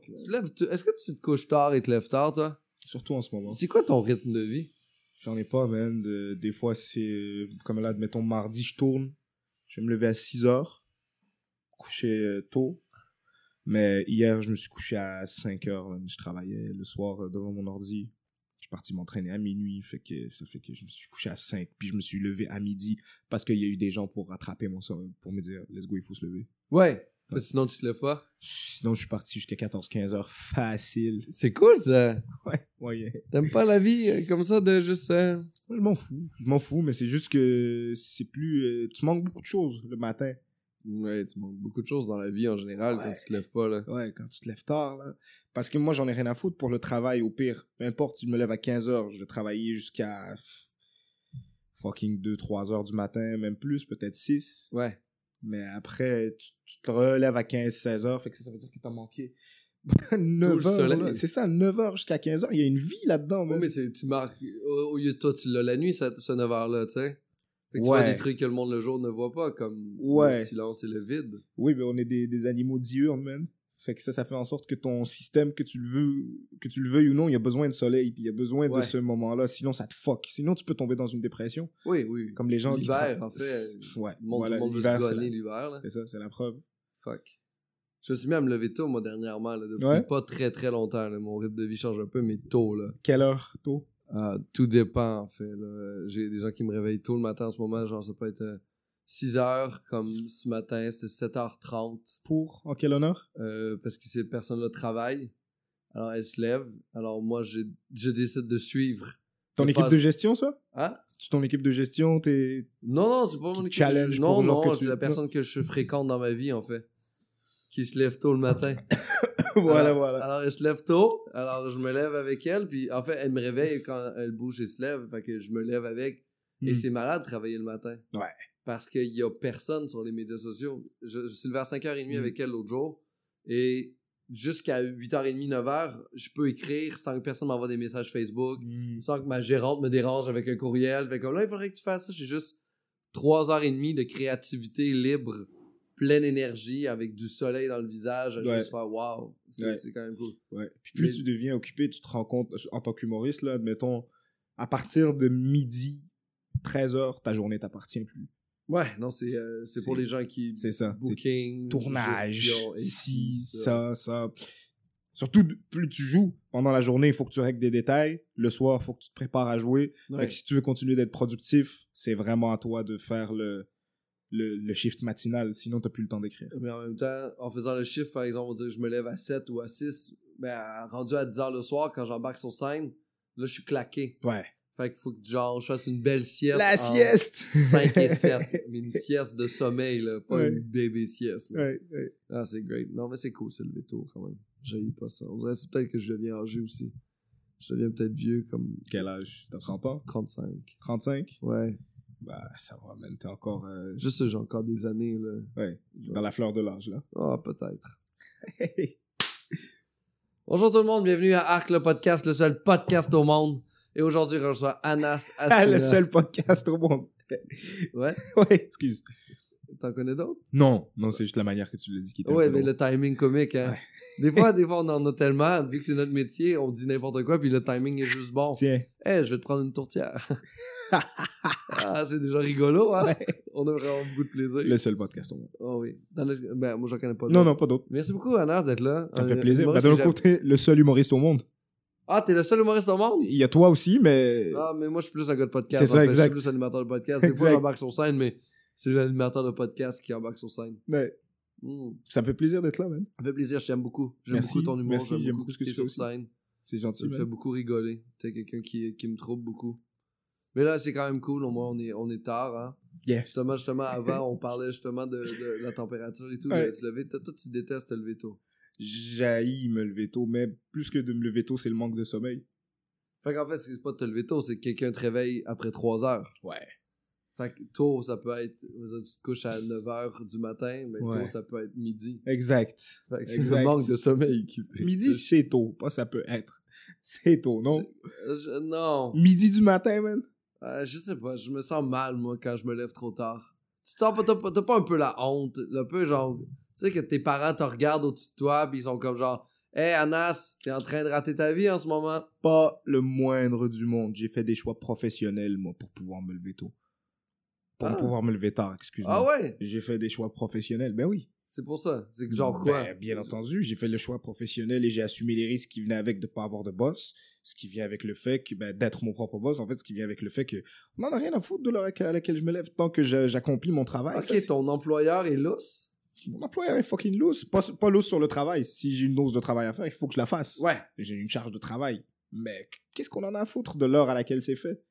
fuck. man. Tu te lèves- tu- Est-ce que tu te couches tard et te lèves tard, toi? Surtout en ce moment. C'est quoi ton rythme de vie? J'en ai pas, man. De- des fois, c'est euh, comme là, admettons, mardi, je tourne. Je vais me lever à 6 heures. Coucher euh, tôt. Mais hier, je me suis couché à 5 heures. man. Je travaillais le soir euh, devant mon ordi. Je suis parti m'entraîner à minuit. Fait que ça fait que je me suis couché à 5. Puis je me suis levé à midi parce qu'il y a eu des gens pour rattraper mon sommeil. Pour me dire, let's go, il faut se lever. Ouais. Ouais. Sinon, tu te lèves pas? Sinon, je suis parti jusqu'à 14-15 heures. Facile. C'est cool, ça. Ouais, ouais. T'aimes pas la vie euh, comme ça de juste... euh, Moi, je m'en fous. Je m'en fous, mais c'est juste que c'est plus. euh, tu manques beaucoup de choses le matin. Ouais, tu manques beaucoup de choses dans la vie en général quand Ouais. tu te lèves pas, là. Ouais, quand tu te lèves tard, là. Parce que moi, j'en ai rien à foutre pour le travail, au pire. Peu importe si je me lève à 15 heures, je vais travailler jusqu'à f- fucking 2-3 heures du matin, même plus, peut-être 6. Ouais. Mais après, tu, tu te relèves à 15-16 heures, fait que ça, ça veut dire que t'as manqué 9 le heures. C'est ça, 9 heures jusqu'à 15 heures. Il y a une vie là-dedans, man. mais tu marques... Au, lieu de toi, tu l'as la nuit, ce, ce 9h-là, tu sais. Fait que tu vois des trucs que le monde le jour ne voit pas, comme Ouais. le silence et le vide. Oui, mais on est des, des animaux diurnes, man. Fait que ça, ça fait en sorte que ton système, que tu le veux, que tu le veuilles ou non, il y a besoin de soleil, puis il y a besoin Ouais. de ce moment-là. Sinon, ça te fuck. Sinon, tu peux tomber dans une dépression. Oui, oui. Comme les gens L'hiver, en fait. Ouais. Le monde, voilà, tout le monde veut l'hiver, se c'est l'hiver, ça, c'est la preuve. Fuck. Je me suis mis à me lever tôt, moi, dernièrement, là, depuis Ouais. pas très très longtemps. là. Mon rythme de vie change un peu, mais tôt, là. Quelle heure? Tôt? Ah, tout dépend, en fait. J'ai des gens qui me réveillent tôt le matin en ce moment. Genre, ça peut être euh, 6 heures, comme ce matin, c'est 7h30. Pour En quel honneur? Euh, parce que ces personnes-là travaillent. Alors, elles se lèvent. Alors, moi, je, je décide de suivre. Ton équipe de gestion, ça? Hein? C'est ton équipe de gestion, t'es. Non, non, c'est pas mon équipe. challenge Non, pour genre non, que tu- c'est la personne que je fréquente dans ma vie, en fait. Qui se lève tôt le matin. voilà, alors, voilà. Alors, elle se lève tôt. Alors, je me lève avec elle. Puis, en fait, elle me réveille quand elle bouge et se lève. Fait que je me lève avec. Et Hmm. c'est malade de travailler le matin. Ouais. Parce qu'il y a personne sur les médias sociaux. Je, je suis levé à 5h30 Mm. avec elle l'autre jour. Et jusqu'à 8h30, 9h, je peux écrire sans que personne m'envoie des messages Facebook. Hmm. Sans que ma gérante me dérange avec un courriel. Fait comme là, il faudrait que tu fasses ça. J'ai juste 3h30 de créativité libre, pleine énergie, avec du soleil dans le visage. à Ouais. Juste faire wow. C'est Ouais. quand même cool. Ouais. Puis plus Mais- tu deviens occupé, tu te rends compte, en tant qu'humoriste, là, admettons, à partir de midi, 13 heures, ta journée t'appartient plus. Ouais, non, c'est euh, c'est pour les gens qui. C'est ça. Booking, tournage, gestion, ici, ça, ça. Surtout, plus tu joues pendant la journée, il faut que tu règles des détails. Le soir, il faut que tu te prépares à jouer. Ouais. Fait que si tu veux continuer d'être productif, c'est vraiment à toi de faire le, le, le shift matinal. Sinon, t'as plus le temps d'écrire. Mais en même temps, en faisant le chiffre, par exemple, on dirait que je me lève à 7 ou à 6. Ben, rendu à 10h le soir, quand j'embarque sur scène, là, je suis claqué. Ouais. Fait qu'il faut que genre, je fasse une belle sieste. La en sieste! 5 et 7. mais une sieste de sommeil, là, pas Ouais. une bébé sieste. là. Ouais, ouais. Ah, c'est great. Non, mais c'est cool, c'est lever tôt quand même. J'haïs pas ça. On dirait c'est peut-être que je deviens âgé aussi. Je deviens peut-être vieux, comme Quel âge? T'as 30 ans? 35. 35? Ouais. Bah, ça va, man. T'es encore euh, Juste j'ai encore des années, là. ouais, dans la fleur de l'âge, là. Ah, peut-être. Bonjour tout le monde, bienvenue à Arc le podcast, le seul podcast au monde. Et aujourd'hui, je reçois Anas Ah, Asuna. le seul podcast au monde. Ouais, ouais, excuse. t'en connais d'autres? Non, non, c'est juste la manière que tu l'as dit qui était un Ouais, peu mais drôle. le timing comique, hein. Des fois, des fois, on en a tellement, vu que c'est notre métier, on dit n'importe quoi, puis le timing est juste bon. Tiens. Eh, je vais te prendre une tourtière. ah, c'est déjà rigolo, hein? On a vraiment beaucoup de plaisir. Le seul podcast au monde. Oh oui. Dans le- Ben, moi, j'en connais pas Non, d'autres. non, pas d'autre. Merci beaucoup, Anas, d'être là. Ça me fait plaisir. un humoriste de que l'autre j'aime. côté, le seul humoriste au monde. Ah, t'es le seul humoriste au monde? Il y a toi aussi, mais. Ah, mais moi, je suis plus un gars de podcast. C'est ça, fait. exact. Je suis plus animateur de podcast. Des fois, j'embarque sur scène, mais c'est l'animateur de podcast qui embarque sur scène. Ouais. Hmm. Ça me fait plaisir d'être là, man. Ça fait plaisir, je t'aime beaucoup. J'aime beaucoup ton humour, merci, j'aime j'aime beaucoup ce que tu tu fais sur scène. C'est Ça gentil, me fait beaucoup rigoler. T'es quelqu'un qui, qui me trouble beaucoup. Mais là, c'est quand même cool. Au moins, on est, on est tard, hein. Yeah. Justement, justement, avant, on parlait justement de, de la température et tout. Ouais. se lever? Toi, toi, tu détestes te lever tôt. J'haïs me lever tôt, mais plus que de me lever tôt, c'est le manque de sommeil. Fait qu'en fait, c'est pas de te lever tôt, c'est que quelqu'un te réveille après 3 heures. Ouais. Fait que tôt, ça peut être. tu te couches à 9h du matin, mais Ouais. tôt, ça peut être midi. Exact. Fait que c'est Exact. le manque de sommeil qui. Midi, c'est tôt. Pas ça peut être. C'est tôt, non? Euh, je- non. Midi du matin, man? Euh, je sais pas, je me sens mal, moi, quand je me lève trop tard. Tu t'as pas, t'as pas un peu la honte, un peu genre, tu sais que tes parents te regardent au-dessus de toi, pis ils sont comme genre, Hey Anas, t'es en train de rater ta vie en ce moment. Pas le moindre du monde. J'ai fait des choix professionnels, moi, pour pouvoir me lever tôt. Pour Ah. pouvoir me lever tard, excuse-moi. Ah ouais? J'ai fait des choix professionnels, ben oui. C'est pour ça. C'est que genre quoi? Ben, bien entendu, j'ai fait le choix professionnel et j'ai assumé les risques qui venaient avec de pas avoir de boss, ce qui vient avec le fait que ben, d'être mon propre boss, en fait, ce qui vient avec le fait que on en a rien à foutre de l'heure à laquelle je me lève tant que j'accomplis mon travail. ok, Ça, ton employeur est lousse. Mon employeur est fucking loose, pas, pas loose sur le travail. Si j'ai une dose de travail à faire, il faut que je la fasse. Ouais. J'ai une charge de travail. Mais qu'est-ce qu'on en a à foutre de l'heure à laquelle c'est fait?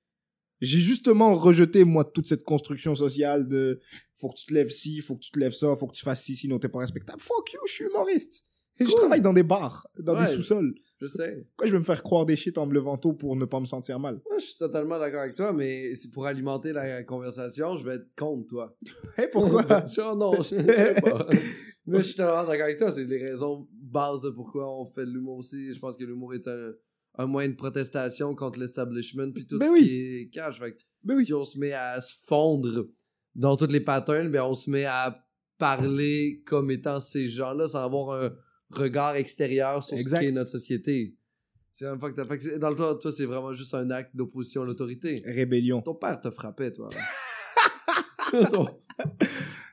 J'ai justement rejeté, moi, toute cette construction sociale de faut que tu te lèves ci, faut que tu te lèves ça, faut que tu fasses ci, sinon t'es pas respectable. Fuck you, je suis humoriste. Et je travaille dans des bars, dans Ouais. des sous-sols. Je sais. Pourquoi je vais me faire croire des shit en me levant tôt pour ne pas me sentir mal? Moi, je suis totalement d'accord avec toi, mais c'est pour alimenter la conversation, je vais être contre toi. Hé, pourquoi? Genre, non, je sais pas. Mais je suis totalement d'accord avec toi. C'est les raisons bases de pourquoi on fait de l'humour aussi. Je pense que l'humour est un, un moyen de protestation contre l'establishment puis tout Ben ce oui. qui est cash. Fait que Ben oui. si on se met à se fondre dans toutes les patterns, ben on se met à parler comme étant ces gens-là sans avoir un regard extérieur sur Exact. ce qu'est notre société. C'est un up. Fait dans le toi, toi c'est vraiment juste un acte d'opposition à l'autorité. Rébellion. Ton père te frappait, toi.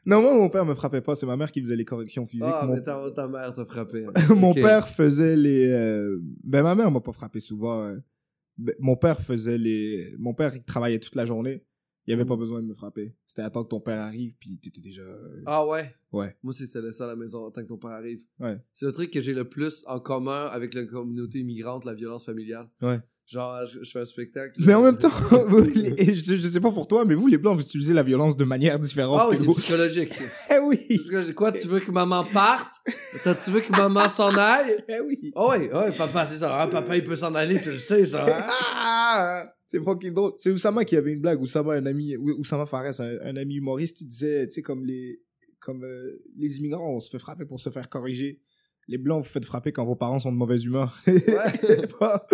Non, moi, mon père me frappait pas, c'est ma mère qui faisait les corrections physiques. Ah, Mon mais ta, ta mère t'a frappé. mon Ok. père faisait les. euh, Ben, ma mère m'a pas frappé souvent. euh. Ben, mon père faisait les. Mon père, il travaillait toute la journée. Il avait Mm. pas besoin de me frapper. C'était attendre que ton père arrive, puis t'étais déjà. Ah ouais? Ouais. Moi aussi, c'était laissé à la maison tant que ton père arrive. Ouais. C'est le truc que j'ai le plus en commun avec la communauté immigrante, la violence familiale. Ouais. Genre, je, je fais un spectacle. Mais en même temps, vous, les- et je, je sais pas pour toi, mais vous, les Blancs, vous utilisez la violence de manière différente. Ah oui, que c'est psychologique. Eh oui! Quoi, tu veux que maman parte? T'as- Tu veux que maman s'en aille? Eh oui! Ah ouais, ouais, papa, c'est ça. Ah, papa, il peut s'en aller, tu le sais, ça. Ah! C'est fucking drôle. C'est Oussama qui avait une blague. Oussama, un ami, Ou- Oussama Fares, un, un ami humoriste, il disait, tu sais, comme les, comme euh, les immigrants, on se fait frapper pour se faire corriger. Les blancs, vous faites frapper quand vos parents sont de mauvaise humeur. c'est pas,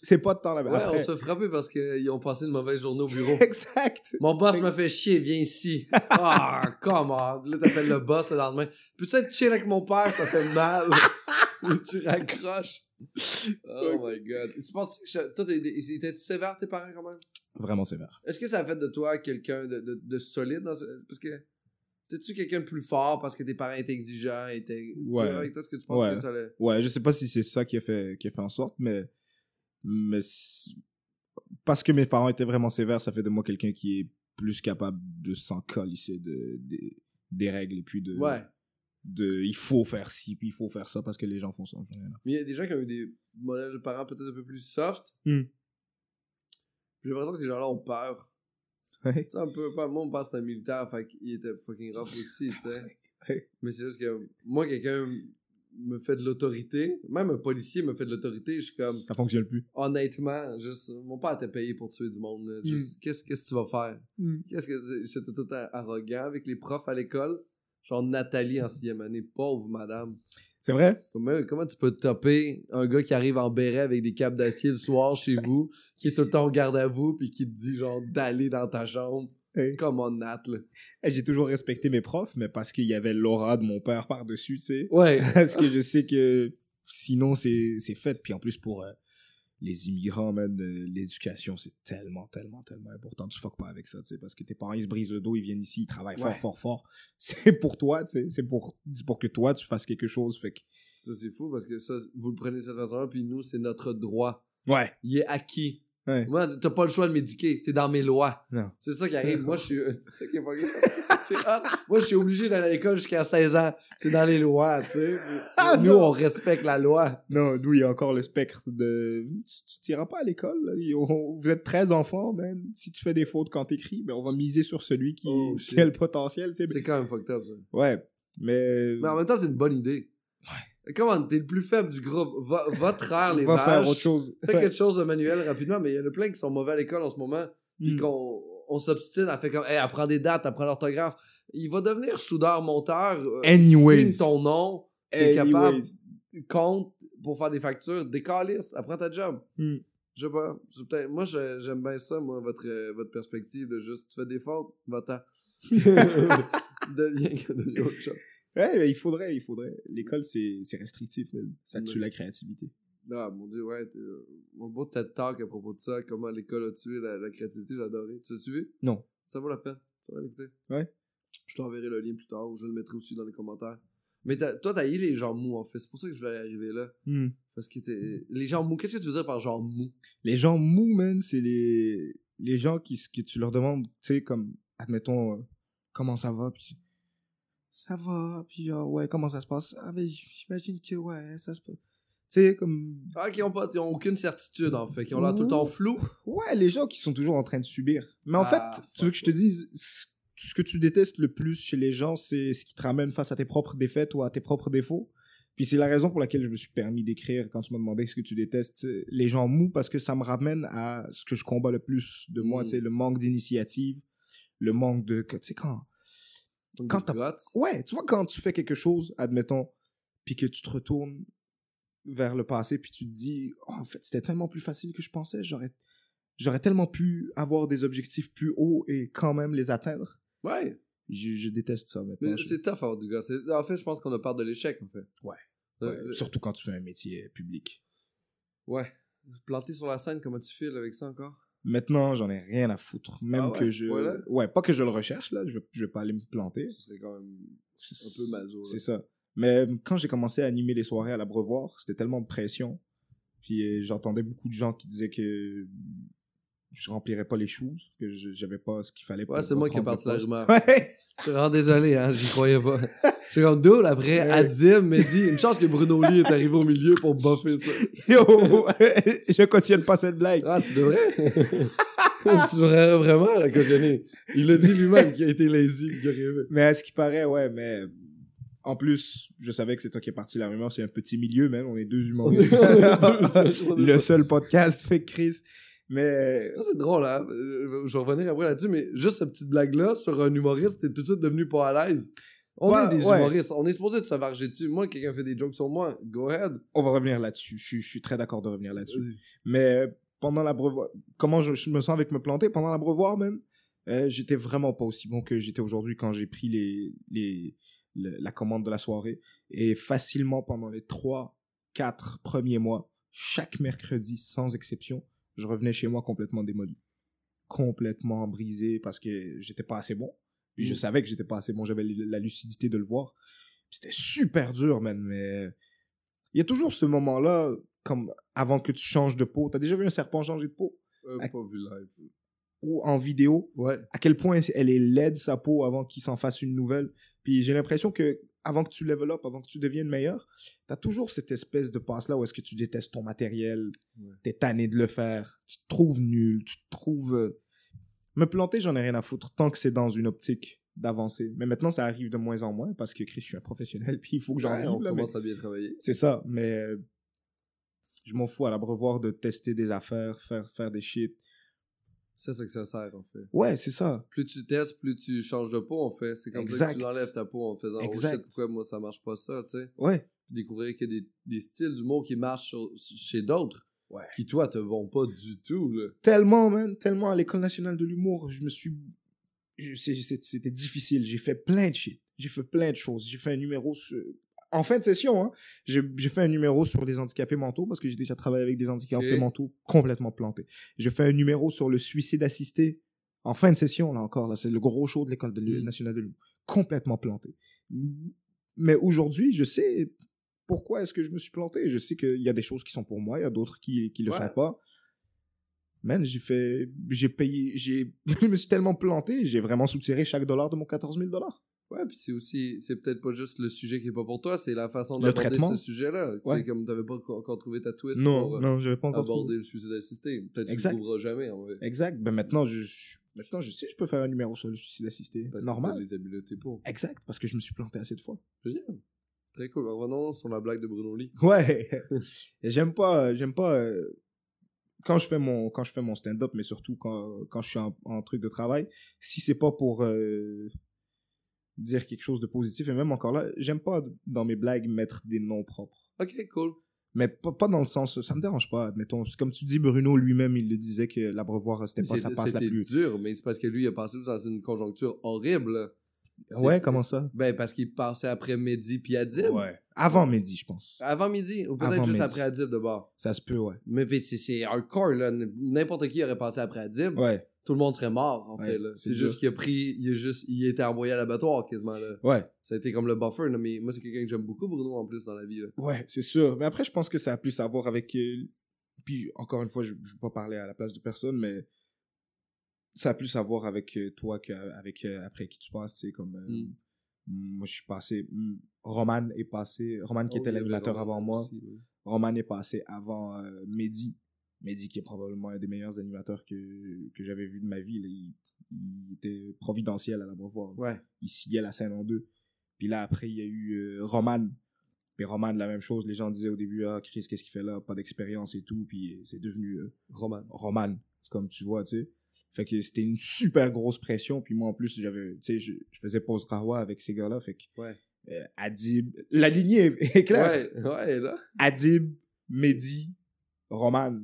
c'est pas de temps là. Ouais, Après- on se fait frapper parce qu'ils ont passé une mauvaise journée au bureau. Exact. Mon boss m'a fait chier, viens ici. Ah, come on. Là, t'appelles le boss le lendemain. Peux-tu être chill avec mon père, ça fait mal. Ou tu raccroches? Oh my god. Tu penses que je- toi, étaient sévères tes parents quand même? Vraiment sévère. Est-ce que ça a fait de toi quelqu'un de, de, de solide dans ce... Parce que. T'es-tu quelqu'un de plus fort parce que tes parents étaient exigeants, étaient. Tu Ouais. vois, avec toi, est-ce que tu penses Ouais. que ça le. Ouais, je sais pas si c'est ça qui a fait, qui a fait en sorte, mais, mais parce que mes parents étaient vraiment sévères, ça fait de moi quelqu'un qui est plus capable de s'en colisser de, des- des règles et puis de, Ouais. De, il faut faire ci, puis il faut faire ça parce que les gens font ça. Mais il y a des gens qui ont eu des modèles de parents peut-être un peu plus soft. Hmm. J'ai l'impression que ces gens-là ont peur. Tu sais, un peu, pas, mon père c'était un militaire, fait qu'il était fucking rough aussi, tu sais. Ouais. Mais c'est juste que moi, quelqu'un me fait de l'autorité, même un policier me fait de l'autorité, je suis comme, Ça fonctionne plus. honnêtement, juste, mon père t'a payé pour tuer du monde, là. Juste, qu'est-ce, qu'est-ce que tu vas faire? Qu'est-ce que, j'étais tout arrogant avec les profs à l'école. Genre Nathalie en sixième année, pauvre madame. C'est vrai? Comment, comment tu peux topper un gars qui arrive en béret avec des capes d'acier le soir chez vous, qui est tout le temps au garde à vous, puis qui te dit genre d'aller dans ta chambre? Hey. Comme on Nat, là. J'ai toujours respecté mes profs, mais parce qu'il y avait l'aura de mon père par-dessus, tu sais. Ouais. Parce que je sais que sinon, c'est c'est fait. Puis en plus, pour euh, les immigrants, man, euh, l'éducation, c'est tellement, tellement, tellement important. Tu fuck pas avec ça, tu sais, parce que tes parents, ils se brisent le dos, ils viennent ici, ils travaillent Ouais. fort, fort, fort. C'est pour toi, tu sais. C'est pour, pour que toi, tu fasses quelque chose. Fait que... Ça, c'est fou parce que ça, vous le prenez de cette façon-là, puis nous, c'est notre droit. Ouais. Il est acquis. Ouais. Moi, t'as pas le choix de m'éduquer, c'est dans mes lois. Non. C'est ça qui arrive. Moi, je suis. C'est ça qui est pas. C'est. Moi, je suis obligé d'aller à l'école jusqu'à 16 ans. C'est dans les lois, tu sais. Ah, Nous, non. on respecte la loi. Non, d'où il y a encore le spectre de tu, tu t'iras pas à l'école. là. Vous êtes 13 enfants, man. Si tu fais des fautes quand t'écris, ben on va miser sur celui qui, Oh, qui a le potentiel, tu sais. C'est quand même fucked up, ça. Ouais. Mais. Mais en même temps, c'est une bonne idée. Ouais. Comment, t'es le plus faible du groupe. Va, va traire les va vaches. faire autre chose. Fais Ouais. quelque chose de manuel rapidement, mais il y en a plein qui sont mauvais à l'école en ce moment. Puis Mm. qu'on on s'obstine à faire comme, hey, apprends des dates, apprends l'orthographe. Il va devenir soudeur-monteur. euh, Anyways. signe ton nom. T'es capable. Compte pour faire des factures. Décalisse. Apprends ta job. Mm. Je sais pas. Moi, j'aime bien ça, moi, votre, euh, votre perspective de juste, tu fais des fautes, va-t'en. deviens, deviens autre chose. Ouais, mais il faudrait, il faudrait. L'école, c'est c'est restrictif, mais ça tue Ouais. la créativité. Ah, mon dieu, ouais. euh, Mon beau TED Talk à propos de ça, comment l'école a tué la, la créativité, j'ai adoré. Tu l'as-tu vu? Non. Ça vaut la peine. Ça va l'écouter. Ouais. Je t'enverrai le lien plus tard ou je le mettrai aussi dans les commentaires. Mais t'as- toi, t'as eu les gens mous, en fait. C'est pour ça que je voulais arriver là. Hmm. Parce que t'es... Les gens mous, qu'est-ce que tu veux dire par genre mou? Les gens mous, man, c'est les, les gens qui, que tu leur demandes, tu sais, comme, admettons, euh, comment ça va, puis ça va, puis euh, ouais, comment ça se passe? Ah, ben, j'imagine que, ouais, ça se passe. Tu sais, comme, Ah, qui ont, pas, qui ont aucune certitude, en fait. Qui ont l'air tout le temps flou. ouais, les gens qui sont toujours en train de subir. Mais en Ah, fait, tu veux que je te dise, ce- que tu détestes le plus chez les gens, c'est ce qui te ramène face à tes propres défaites ou à tes propres défauts? Puis c'est la raison pour laquelle je me suis permis d'écrire quand tu m'as demandé ce que tu détestes les gens mous parce que ça me ramène à ce que je combats le plus de moi, Mm. tu sais, le manque d'initiative, le manque de, tu sais, quand, Quand t'as- ouais, tu vois, quand tu fais quelque chose, admettons, puis que tu te retournes vers le passé, puis tu te dis, Oh, en fait, c'était tellement plus facile que je pensais, j'aurais, j'aurais tellement pu avoir des objectifs plus hauts et quand même les atteindre. Ouais. Je, je déteste ça maintenant. Mais Je- c'est tough avoir du gars. En fait, je pense qu'on a peur de l'échec, en fait. Ouais. Euh, Ouais, surtout quand tu fais un métier public. Ouais. Planté sur la scène, comment tu files avec ça encore? Maintenant, j'en ai rien à foutre. Même Ah ouais, que je. point-là? Ouais, pas que je le recherche, là. Je vais, je vais pas aller me planter. Ce serait quand même un peu maso. C'est ça. Mais euh, quand j'ai commencé à animer les soirées à l'Abreuvoir, c'était tellement de pression. Puis euh, j'entendais beaucoup de gens qui disaient que je remplirais pas les choses, que j'avais pas ce qu'il fallait pour Ouais, c'est moi qui ai parti la rumeur. Ouais. Je suis vraiment désolé, hein, j'y croyais pas. Je suis comme dude, après, Ouais. Adib m'a dit, une chance que Bruno Lee est arrivé au milieu pour buffer ça. Yo, je cautionne pas cette blague. Ah, tu devrais? tu devrais vraiment la cautionner. Il a dit lui-même qu'il a été lazy pis qu'il a rêvé. Mais à ce qui paraît, ouais, mais en plus, je savais que c'est toi qui es parti la rumeur, c'est un petit milieu, même. On est deux humoristes. le seul podcast fait Chris. Mais Ça, c'est drôle, hein. Euh, Je vais revenir après là-dessus, mais juste cette petite blague-là sur un humoriste, t'es tout de suite devenu pas à l'aise. On Ouais, est des ouais. humoristes, on est supposé de se varger dessus. Moi, quelqu'un fait des jokes sur moi, go ahead. on va revenir là-dessus. Je, suis- je suis très d'accord de revenir là-dessus. Mais pendant l'abreuvoir, comment je, je me sens avec me planter pendant l'abreuvoir, même, euh, j'étais vraiment pas aussi bon que j'étais aujourd'hui quand j'ai pris les, les, le- la commande de la soirée. Et facilement, pendant les trois, quatre premiers mois, chaque mercredi, sans exception, je revenais chez moi complètement démoli. Complètement brisé parce que j'étais pas assez bon. Puis je Mm. savais que j'étais pas assez bon. J'avais la lucidité de le voir. C'était super dur, man, mais il y a toujours ce moment-là, comme avant que tu changes de peau. T'as déjà vu un serpent changer de peau? Euh, pas vu live. Ou en vidéo? Ouais. À quel point elle est laide, sa peau, avant qu'il s'en fasse une nouvelle? Puis j'ai l'impression que avant que tu level up, avant que tu deviennes meilleur, t'as toujours cette espèce de passe-là où est-ce que tu détestes ton matériel, Ouais. t'es tanné de le faire, tu te trouves nul, tu te trouves... euh, Me planter, j'en ai rien à foutre, tant que c'est dans une optique d'avancer. Mais maintenant, ça arrive de moins en moins, parce que Chris, je suis un professionnel, puis il faut que j'en Ouais, on là, mais- commence à bien travailler. c'est ça, mais euh, je m'en fous à l'abreuvoir de tester des affaires, faire, faire des shit. C'est ça que ça sert, en fait. Ouais, c'est ça. Plus tu testes, plus tu changes de peau, en fait. C'est comme ça Exact. que tu enlèves ta peau en faisant Exact. Oh shit, pourquoi moi ça marche pas ça, tu sais? Ouais. Puis découvrir qu'il y a des, des styles d'humour qui marchent sur- chez d'autres, Ouais. qui toi te vont pas du tout, là. Tellement, man, tellement à l'École nationale de l'humour, je me suis... C'était difficile. J'ai fait plein de shit. J'ai fait plein de choses. J'ai fait un numéro sur... En fin de session, hein, j'ai j'ai fait un numéro sur les handicapés mentaux parce que j'ai déjà travaillé avec des handicapés mentaux complètement plantés. J'ai fait un numéro sur le suicide assisté en fin de session, là encore. Là, c'est le gros show de l'École Mm. nationale de l'humour. Complètement planté. Mais aujourd'hui, je sais pourquoi est-ce que je me suis planté. Je sais qu'il y a des choses qui sont pour moi, il y a d'autres qui, qui le Ouais. sont pas. Man, j'ai fait, j'ai payé, j'ai, je me suis tellement planté, j'ai vraiment soutiré chaque dollar de mon 14 000 dollars. Ouais, puis c'est aussi, c'est peut-être pas juste le sujet qui est pas pour toi, c'est la façon d'aborder ce sujet-là. Tu Ouais. sais, comme t'avais pas encore trouvé ta twist Non, pour euh, non, pas encore aborder trouvé. le suicide assisté. Peut-être que tu Exact. le trouveras jamais, en vrai. Exact. Ben maintenant, je, je- maintenant, je sais, je peux faire un numéro sur le suicide assisté. Parce que Normal. t'as les habiletés pour. Exact, parce que je me suis planté assez de fois. Génial. Très cool. Revenons sur la blague de Bruno Lee. Ouais. J'aime pas, j'aime pas euh, quand je fais mon, quand je fais mon stand-up, mais surtout quand, quand je suis en, en truc de travail. Si c'est pas pour euh, dire quelque chose de positif, et même encore là, j'aime pas dans mes blagues mettre des noms propres. Ok, cool. Mais pas, pas dans le sens, ça me dérange pas, admettons. Comme tu dis, Bruno lui-même, il le disait que l'abreuvoir, c'était pas sa passe la C'était plus. dur, mais c'est parce que lui, il a passé dans une conjoncture horrible. Ouais, comment ça? Ben, parce qu'il passait après Mehdi puis Adib. Ouais. Avant midi, je pense. Avant midi, ou peut-être juste après Adib de bord. Ça se peut, ouais. Mais c'est- hardcore, là. N'importe qui aurait passé après Adib. Ouais. Tout le monde serait mort, en Ouais, fait, c'est C'est juste qu'il a pris, il a juste, il été envoyé à l'abattoir, quasiment, là. Ouais. Ça a été comme le buffer, là. Mais moi, c'est quelqu'un que j'aime beaucoup, Bruno, en plus, dans la vie, là. Ouais, c'est sûr. Mais après, je pense que ça a plus à voir avec. euh, Puis, encore une fois, je ne veux pas parler à la place de personne, mais ça a plus à voir avec euh, toi qu'avec euh, après qui tu passes. Sais, comme. euh, Mm. Moi, je suis passé. mm, Roman est passé. Roman qui Oh, était l'animateur Roman avant moi. aussi. Roman est passé avant euh, Mehdi. Mehdi, qui est probablement un des meilleurs animateurs que, que j'avais vu de ma vie. là. Il, il était providentiel à l'abreuvoir. Ouais. Il sciait la scène en deux. Puis là, après, il y a eu euh, Roman. Mais Roman, la même chose. Les gens disaient au début, ah, Chris, qu'est-ce qu'il fait là? Pas d'expérience et tout. Puis euh, c'est devenu euh, Roman. Roman, comme tu vois, tu sais. Fait que c'était une super grosse pression. Puis moi, en plus, j'avais, tu sais, je, je faisais pause Rawa avec ces gars-là. Fait que Ouais. euh, Adib, la lignée est, est claire. Ouais, ouais, là. Adib, Mehdi, Roman.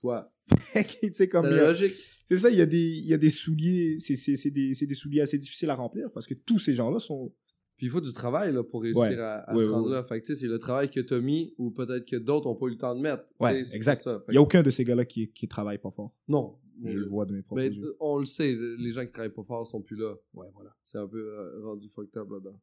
Toi. Tu sais, comme C'est logique. c'est ça, il y a des, il y a des souliers, c'est, des, des souliers assez difficiles à remplir parce que tous ces gens-là sont, Puis il faut du travail, là, pour réussir Ouais. à, à Ouais, se rendre ouais. là. Fait que, c'est le travail que t'as mis, ou peut-être que d'autres ont pas eu le temps de mettre. Ouais, exact. Il y a aucun de ces gars-là qui, qui travaille pas fort. Non. Je le vois de mes propres Mais yeux. euh, on le sait, les gens qui travaillent pas fort sont plus là. Ouais, voilà. C'est un peu euh, rendu fucked up là-dedans.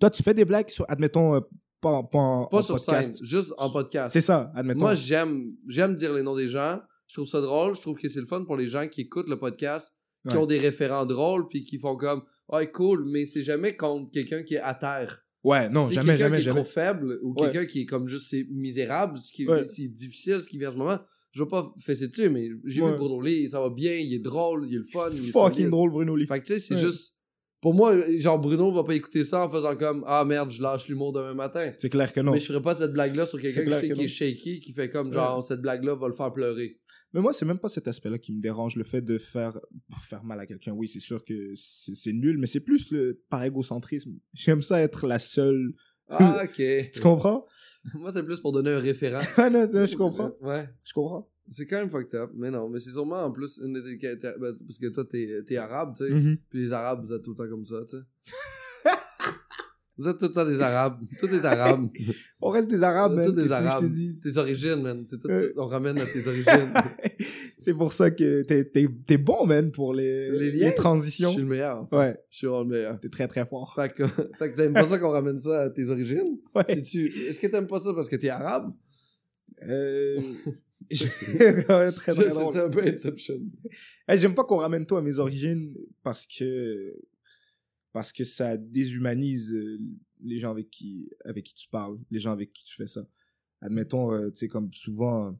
Toi, tu fais des blagues sur, admettons, euh, pas, en- pas, en- Pas en sur podcast. scène, juste en podcast. C'est ça, admettons. Moi, j'aime j'aime dire les noms des gens. Je trouve ça drôle. Je trouve que c'est le fun pour les gens qui écoutent le podcast, qui Ouais. ont des référents drôles, puis qui font comme « Ah, cool », mais c'est jamais contre quelqu'un qui est à terre. ouais, non, Tu sais, jamais, quelqu'un jamais, qui est trop faible ou Ouais. quelqu'un qui est comme juste c'est misérable, ce qui Ouais. c'est difficile, ce qui vient en ce moment. Je veux pas fesser dessus, mais j'ai vu Bruno Lee, ça va bien, il est drôle, il est le fun, il est Fucking solide. drôle, Bruno Lee. Fait que tu sais, c'est juste. Pour moi, genre Bruno va pas écouter ça en faisant comme Ah merde, je lâche l'humour demain matin. C'est clair que non. Mais je ferais pas cette blague-là sur quelqu'un que que qui est shaky, qui fait comme genre cette blague-là va le faire pleurer. Mais moi, c'est même pas cet aspect-là qui me dérange, le fait de faire, faire mal à quelqu'un. Oui, c'est sûr que c'est c'est nul, mais c'est plus le par égocentrisme. J'aime ça être la seule. Ah, ok. Tu comprends? moi, c'est plus pour donner un référent. Ah non, non, je comprends. Ouais. Je comprends. C'est quand même fucked up. Mais non, mais c'est sûrement en plus une de tes qualités- ben, Parce que toi, t'es es arabe, tu sais. Mhm. Puis les arabes, vous êtes tout le temps comme ça, tu sais. vous êtes tout le temps des arabes. Tout est arabe. On reste des arabes, Tout man. des arabes. Je dis? Tes origines, man. C'est tout, Euh. On ramène à tes origines. c'est pour ça que t'es, t'es, t'es bon, man, pour les, Les liens? Je transitions. suis le meilleur. Ouais, Je suis vraiment le meilleur. t'es très très fort. Fait que, que t'aimes pas ça qu'on ramène ça à tes origines? Ouais. Est-ce que t'aimes pas ça parce que t'es arabe? Euh... ouais, très très drôle. C'est un peu Inception. J'aime pas qu'on ramène toi à mes origines parce que parce que ça déshumanise euh, les gens avec qui avec qui tu parles, les gens avec qui tu fais ça. Admettons, euh, tu sais comme souvent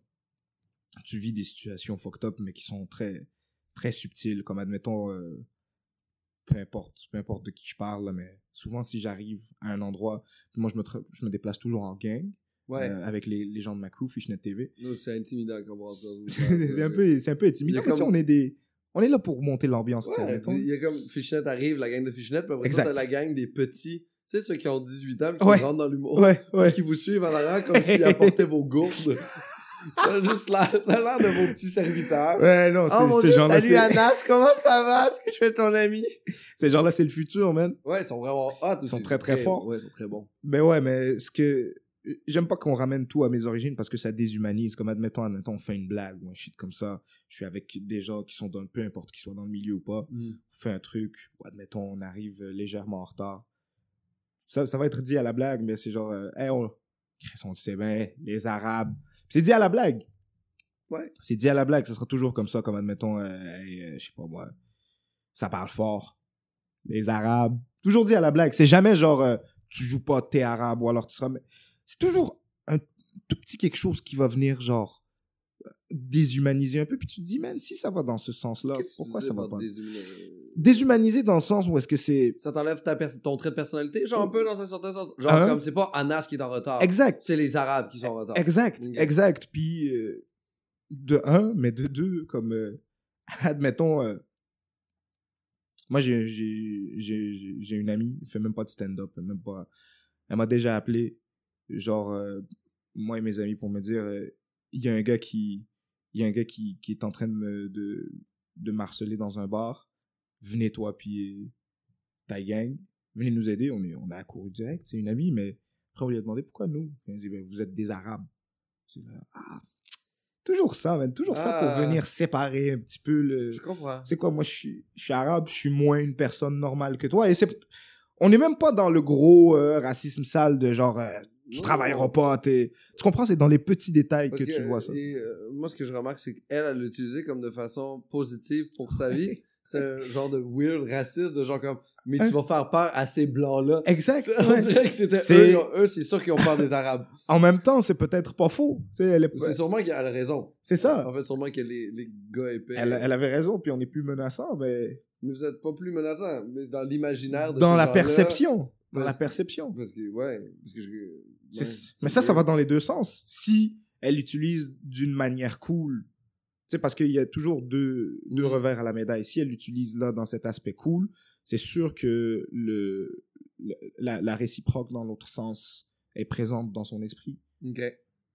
tu vis des situations fucked up mais qui sont très très subtiles, comme admettons euh, peu importe peu importe de qui je parle, mais souvent si j'arrive à un endroit, moi je me je me déplace toujours en gang Ouais. euh, avec les, les gens de ma crew, Fishnet TV. C'est intimidant voit ça. c'est un peu c'est un peu intimidant, comme- on est des on est là pour monter l'ambiance, Ouais, admettons. il y a comme Fishnet arrive, la gang de Fishnet, puis après ça, t'as la gang des petits. Tu sais, ceux qui ont 18 ans, qui Ouais. rentrent dans l'humour. Ouais, ouais. Qui vous suivent en arrière comme s'ils apportaient vos gourdes. Juste l'air de vos petits serviteurs. Ouais, non, c'est Oh mon ces dieu, gens-là, salut c'est Anas, comment ça va? Est-ce que je fais ton ami? ces gens-là, c'est le futur, man. Ouais, ils sont vraiment hot aussi. sont très, très forts. Ouais, ils sont très bons. Mais ouais, mais ce que j'aime pas qu'on ramène tout à mes origines parce que ça déshumanise. Comme admettons, admettons, on fait une blague ou un shit comme ça. Je suis avec des gens qui sont dans peu importe qu'ils soient dans le milieu ou pas. Mm. On fait un truc. Ou admettons, on arrive légèrement en retard. Ça, ça va être dit à la blague, mais c'est genre, euh, hey, on, on le sait bien, les Arabes. C'est dit à la blague. Ouais. C'est dit à la blague. Ça sera toujours comme ça, comme admettons, euh, hey, euh, je sais pas moi, ça parle fort. Les Arabes. Toujours dit à la blague. C'est jamais genre, euh, tu joues pas, t'es arabe, ou alors tu seras. C'est toujours un tout petit quelque chose qui va venir, genre, euh, déshumaniser un peu. Puis tu te dis, man, si ça va dans ce sens-là, pourquoi ça va pas? déshumaniser? Dans le sens où est-ce que c'est. Ça t'enlève ta ton trait de personnalité, genre un peu dans un certain sens? Genre Hein? comme c'est pas Anas qui est en retard. Exact. C'est les Arabes qui sont en retard. Exact, exact. Puis, euh, de un, mais de deux, comme, euh, admettons, euh, moi, j'ai une amie, elle fait même pas de stand-up, même pas. Elle m'a déjà appelé, genre, euh, moi et mes amis, pour me dire, euh, il y a un gars qui, il y a un gars qui, qui est en train de me, de, de m'harceler dans un bar. Venez, toi, puis, ta gang, venez nous aider. On, est, on a accouru direct, c'est une amie, mais après, on lui a demandé pourquoi nous? Il a dit, ben, vous êtes des Arabes. Là, ah, toujours ça, man, toujours ça pour Ah. venir séparer un petit peu le. Je comprends. C'est quoi, moi, je suis, je suis arabe, je suis moins une personne normale que toi. Et c'est, on n'est même pas dans le gros euh, racisme sale de genre, euh, tu travailleras pas. Tu comprends, c'est dans les petits détails que, tu vois ça. et, euh, moi, ce que je remarque, c'est qu'elle, elle l'a utilisé comme de façon positive pour sa vie. c'est un genre de weird raciste, de genre comme, mais tu Hein? vas faire peur à ces blancs-là. Exact. On ouais. dirait que c'était C'est- eux, c'est sûr qu'ils ont peur des Arabes. En même temps, c'est peut-être pas faux. Tu elle est- C'est sûrement qu'elle a raison. C'est ça. En fait, sûrement que les, les gars épais. Elle, elle avait raison, puis on est plus menaçant, mais Mais vous êtes pas plus menaçant. Mais dans l'imaginaire de dans la perception. Dans la perception. Parce que, ouais. Parce que je. C'est- ouais, mais ça, ça va dans les deux sens. Si elle l'utilise d'une manière cool, tu sais, parce qu'il y a toujours deux, deux Mhm. revers à la médaille. Si elle l'utilise là dans cet aspect cool, c'est sûr que le, le- la, la réciproque dans l'autre sens est présente dans son esprit. Ok.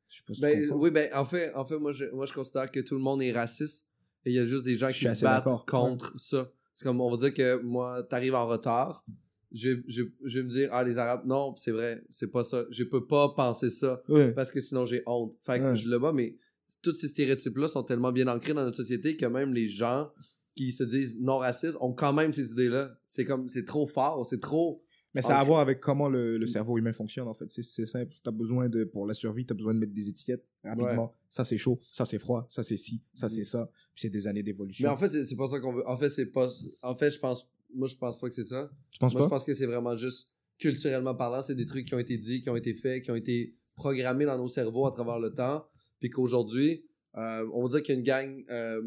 Je sais pas si Ben, oui, ben, en fait, en fait moi, je, moi, je considère que tout le monde est raciste. Et il y a juste des gens qui se battent contre ça. C'est comme, on va dire que moi, t'arrives en retard. Je, je, je vais me dire, ah, les Arabes, non, c'est vrai, c'est pas ça. Je peux pas penser ça Ouais. parce que sinon j'ai honte. Fait que Ouais. je le bats, mais tous ces stéréotypes-là sont tellement bien ancrés dans notre société que même les gens qui se disent non racistes ont quand même ces idées-là. C'est comme, c'est trop fort, c'est trop. Mais ça a à voir avec comment le, le cerveau humain fonctionne, en fait. C'est- simple. T'as besoin de, pour la survie, t'as besoin de mettre des étiquettes rapidement. Ça, c'est chaud. Ça, c'est froid. Ça, c'est ci. Ça, Mhm. c'est ça. Puis c'est des années d'évolution. Mais en fait, c'est c'est pas ça qu'on veut. En fait, c'est pas. En fait, je pense. Moi, je pense pas que c'est ça. tu penses Moi, je pas? pense que c'est vraiment juste culturellement parlant, c'est des trucs qui ont été dits, qui ont été faits, qui ont été programmés dans nos cerveaux à travers le temps. Puis qu'aujourd'hui, euh, on va dire qu'il y a une gang euh,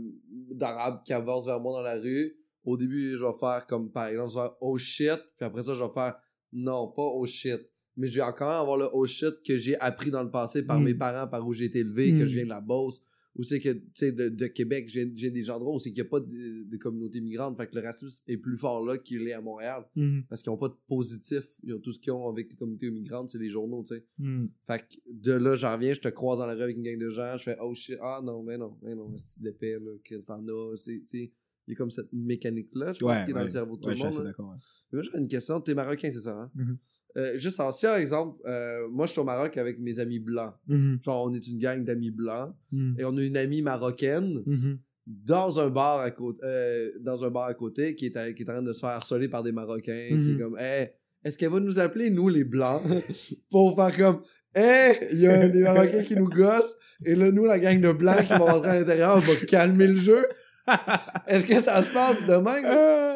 d'Arabes qui avance vers moi dans la rue. Au début, je vais faire comme par exemple, je vais faire oh shit. Puis après ça, je vais faire non, pas oh shit. Mais je vais encore avoir le oh shit que j'ai appris dans le passé par Mm. mes parents, par où j'ai été élevé, que je viens de la Beauce. Ou c'est que, tu sais, de, de Québec, j'ai des endroits où c'est qu'il n'y a pas de, de communauté migrante. Fait que le racisme est plus fort là qu'il est à Montréal Mhm. parce qu'ils n'ont pas de positif. Ils ont tout ce qu'ils ont avec les communautés migrantes, c'est les journaux, tu sais. Mhm. Fait que de là, j'en reviens, je te croise dans la rue avec une gang de gens, je fais oh shit, ah non, mais non, mais non, c'est d'épais, là, Chris t'en as, tu sais. Il y a comme cette mécanique-là, je pense, Ouais, qui est dans ouais. le cerveau de tout Ouais, le je suis monde. d'accord. Moi, j'aurais une question. T'es marocain, c'est ça, hein? Mhm. Euh, juste en si, par exemple, euh, moi, je suis au Maroc avec mes amis blancs. Mhm. Genre, on est une gang d'amis blancs. Mhm. Et on a une amie marocaine Mhm. dans un bar à côté, euh, dans un bar à côté qui est, à- qui est en train de se faire harceler par des Marocains. Qui est comme, hey, est-ce qu'elle va nous appeler, nous, les Blancs, pour faire comme, hey, il y a des Marocains qui nous gossent, et là, nous, la gang de Blancs qui vont rentrer à l'intérieur, on va calmer le jeu. Est-ce que ça se passe de même? Euh,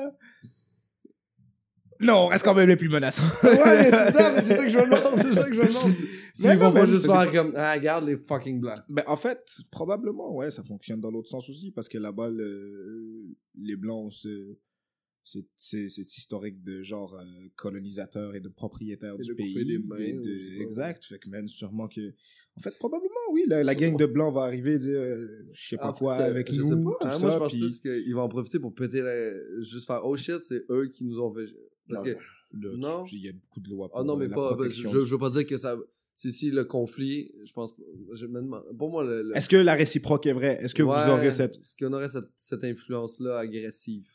Non, on reste quand même les plus menaçants. Ouais, mais c'est ça, mais c'est ça que je me demande, c'est ça que je me demande. S'ils Mais vont pas juste faire comme, ah, regarde les fucking Blancs. Ben, en fait, probablement, ouais, ça fonctionne dans l'autre sens aussi, parce que là-bas, le- les Blancs, ont ce- c'est c'est- c'est historique de genre euh, colonisateur et de propriétaire Et du de couper pays. des mains, et de- exact. Fait que, man, sûrement que. En fait, probablement, oui, la, la gang de Blancs va arriver et dire, euh, je sais pas En quoi, avec je nous. sais pas, tout hein, ça, moi, je pense puis- plus qu'ils vont en profiter pour péter la... Juste faire, oh shit, c'est eux qui nous ont fait... Parce Non, que... là, Non. Il y a beaucoup de lois pour Ah non, euh, mais la pas. ben, je, je veux pas dire que ça. C'est si le conflit, je pense. Je me demande. Pour moi, le. le- Est-ce que la réciproque est vraie? Est-ce que Ouais, vous aurez cette... Est-ce qu'on aurait cette, cette influence-là agressive?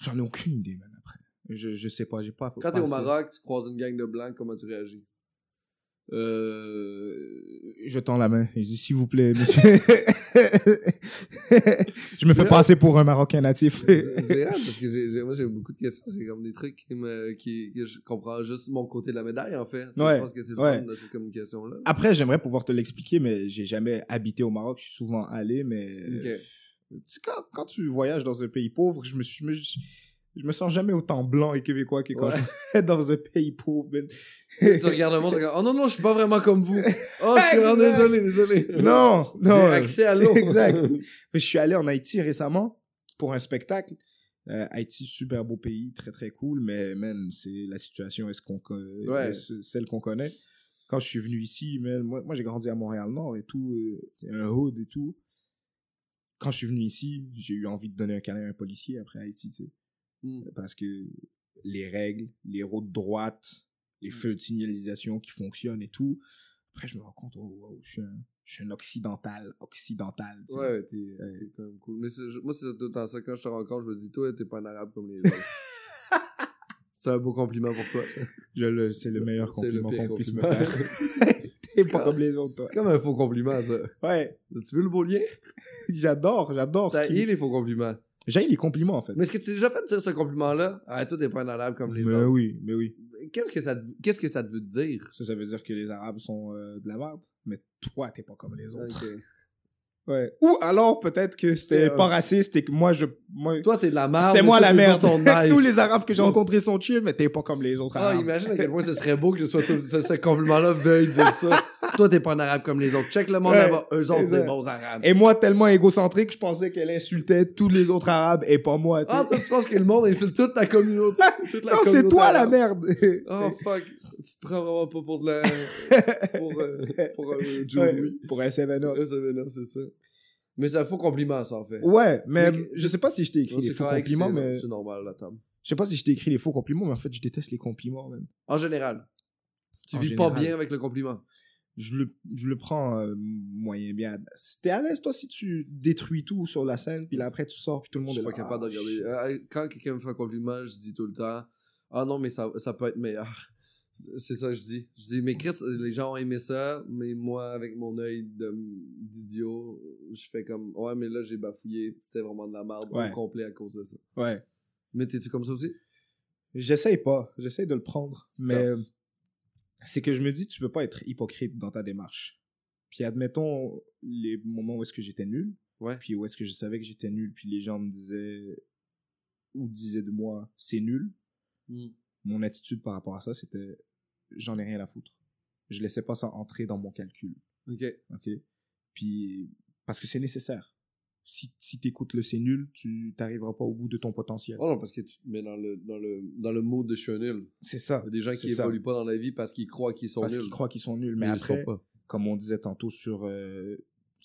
J'en ai aucune idée, man, après. Je, je sais pas, j'ai pas... Quand t'es au. Maroc, tu croises une gang de blancs, comment tu réagis? Euh, je tends la main. Je dis, s'il vous plaît, monsieur. je me fais passer pour un Marocain natif. C'est rare parce que moi j'ai beaucoup de questions. C'est comme des trucs qui me, qui, que je comprends juste mon côté de la médaille en fait. Ouais, Je pense que c'est le ouais. de cette communication-là. Après, j'aimerais pouvoir te l'expliquer, mais j'ai jamais habité au Maroc. Je suis souvent allé, mais... Ok. Tu sais, quand, quand tu voyages dans un pays pauvre, je me, suis, je me, je me sens jamais autant blanc et québécois que quand Ouais. je dans un pays pauvre. tu regardes le monde, tu regardes, oh non, non, je suis pas vraiment comme vous. Oh, je suis vraiment désolé, désolé. Non, non. J'ai accès à l'eau. Exact. Je suis allé en Haïti récemment pour un spectacle. Euh, Haïti, super beau pays, très très cool, mais man, c'est la situation est-ce qu'on Ouais. celle qu'on connaît? Quand je suis venu ici, man, moi, moi j'ai grandi à Montréal-Nord et tout, euh, un hood et tout. Quand je suis venu ici, j'ai eu envie de donner un câlin à un policier après Haïti, tu sais. Mm. Parce que les règles, les routes droites, les feux de signalisation qui fonctionnent et tout. Après, je me rends compte, oh, wow, je suis un, je suis un occidental, occidental. tu. Ouais, t'es Ouais. quand même cool. Mais moi, c'est tout ça. Quand je te rencontre, je me dis, toi, t'es pas un arabe comme les autres. c'est un beau compliment pour toi. Je c'est le meilleur compliment qu'on puisse me faire. T'es pas comme les autres, toi. C'est comme un faux compliment, ça. Ouais, Tu veux le beau lien? j'adore, j'adore. T'as qui- les faux compliments. J'ai les compliments, en fait. Mais est-ce que tu as déjà fait dire ce compliment-là? Ah, toi, t'es pas un arabe comme les mais autres. oui, mais oui. Qu'est-ce que ça, te- qu'est-ce que ça te veut dire? Ça, ça veut dire que les Arabes sont euh, de la merde. Mais toi, t'es pas comme les autres. Ok. Ouais. Ou alors, peut-être que c'était euh, pas raciste et que moi, je. Moi, Toi, t'es de la merde. c'était moi la merde. nice. Tous les Arabes que j'ai Oh. rencontrés sont chill, mais t'es pas comme les autres Ah, Arabes. imagine à quel point ce serait beau que ce soit tout, ce, ce compliment-là veuille dire ça. Toi, t'es pas un arabe comme les autres. Check le monde Ouais, là-bas. Eux autres, c'est bons arabes. Et moi, tellement égocentrique, je pensais qu'elle insultait tous les autres Arabes et pas moi. tu sais. Ah, toi, tu penses que le monde insulte toute ta communauté? Toute la non, c'est toi la merde. Oh, fuck. Tu te prends vraiment pas pour de la. pour, euh, pour euh, Joe Ouais, Louis. pour un 7-up. Ouais, ça m'énerve, c'est ça. Mais c'est un faux compliment, ça, en fait. Ouais, mais, Mais je sais pas si je t'ai écrit Non, les faux compliments, mais C'est normal, la table. je sais pas si je t'ai écrit les faux compliments, mais en fait, je déteste les compliments, man. En général. Tu En vis pas général. bien avec le compliment. Je le, je le prends euh, moyen bien. T'es à l'aise, toi, si tu détruis tout sur la scène, puis là, après, tu sors, puis tout le Je monde suis est pas là, capable de ah, regarder. Euh, Quand quelqu'un me fait un compliment, je dis tout le temps Ah non, mais ça, ça peut être meilleur. C'est ça que je dis. Je dis, mais Chris, les gens ont aimé ça, mais moi, avec mon œil d'idiot, je fais comme Ouais, mais là, j'ai bafouillé. C'était vraiment de la merde Ouais. au complet à cause de ça. Ouais. Mais t'es-tu comme ça aussi? J'essaye pas. J'essaye de le prendre. Mais c'est que je me dis, tu peux pas être hypocrite dans ta démarche. Puis admettons les moments où est-ce que j'étais nul, Ouais. puis où est-ce que je savais que j'étais nul, puis les gens me disaient ou disaient de moi, c'est nul. Hmm. Mon attitude par rapport à ça, c'était j'en ai rien à foutre. Je laissais pas ça entrer dans mon calcul. Ok. OK? Puis, parce que c'est nécessaire. Si, si t'écoutes le c'est nul, tu t'arriveras pas au bout de ton potentiel. Oh non, parce que tu te mets dans le, dans le, dans le mode de je suis nul. C'est ça. Il y a des gens qui ça. évoluent pas dans la vie parce qu'ils croient qu'ils sont Parce nuls. qu'ils croient qu'ils sont nuls. Mais ils le après, comme on disait tantôt sur, euh,